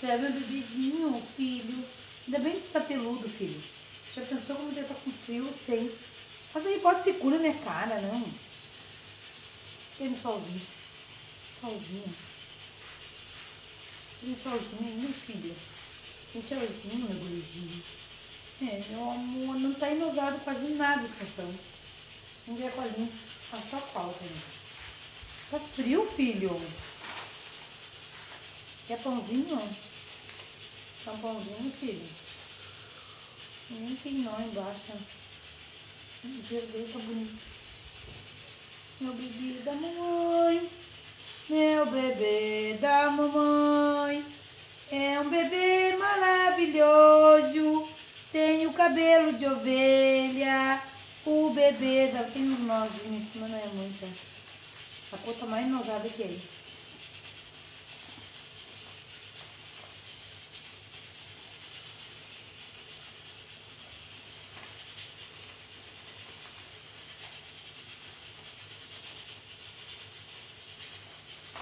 céu, meu bebezinho, filho. Ainda bem que tá peludo, filho. Já pensou como ele tá com frio? Sei. Mas aí pode se cura minha cara, não. Tem um solzinho. Solzinho. Tem um solzinho aí, meu filho. Tem solzinho, meu gurizinho. É, meu amor, não tá inovado quase nada a estação. Um dia colinho. Faz só falta, né? Tá frio, filho. Quer pãozinho? Quer um pãozinho, filho? Nem tem embaixo. O dele tá bonito. Meu bebê da mamãe. Meu bebê da mamãe. É um bebê maravilhoso. Tem o cabelo de ovelha. O bebê da. Tem uns nozinhos, mas não é muita. A cor tá mais nosada que ele.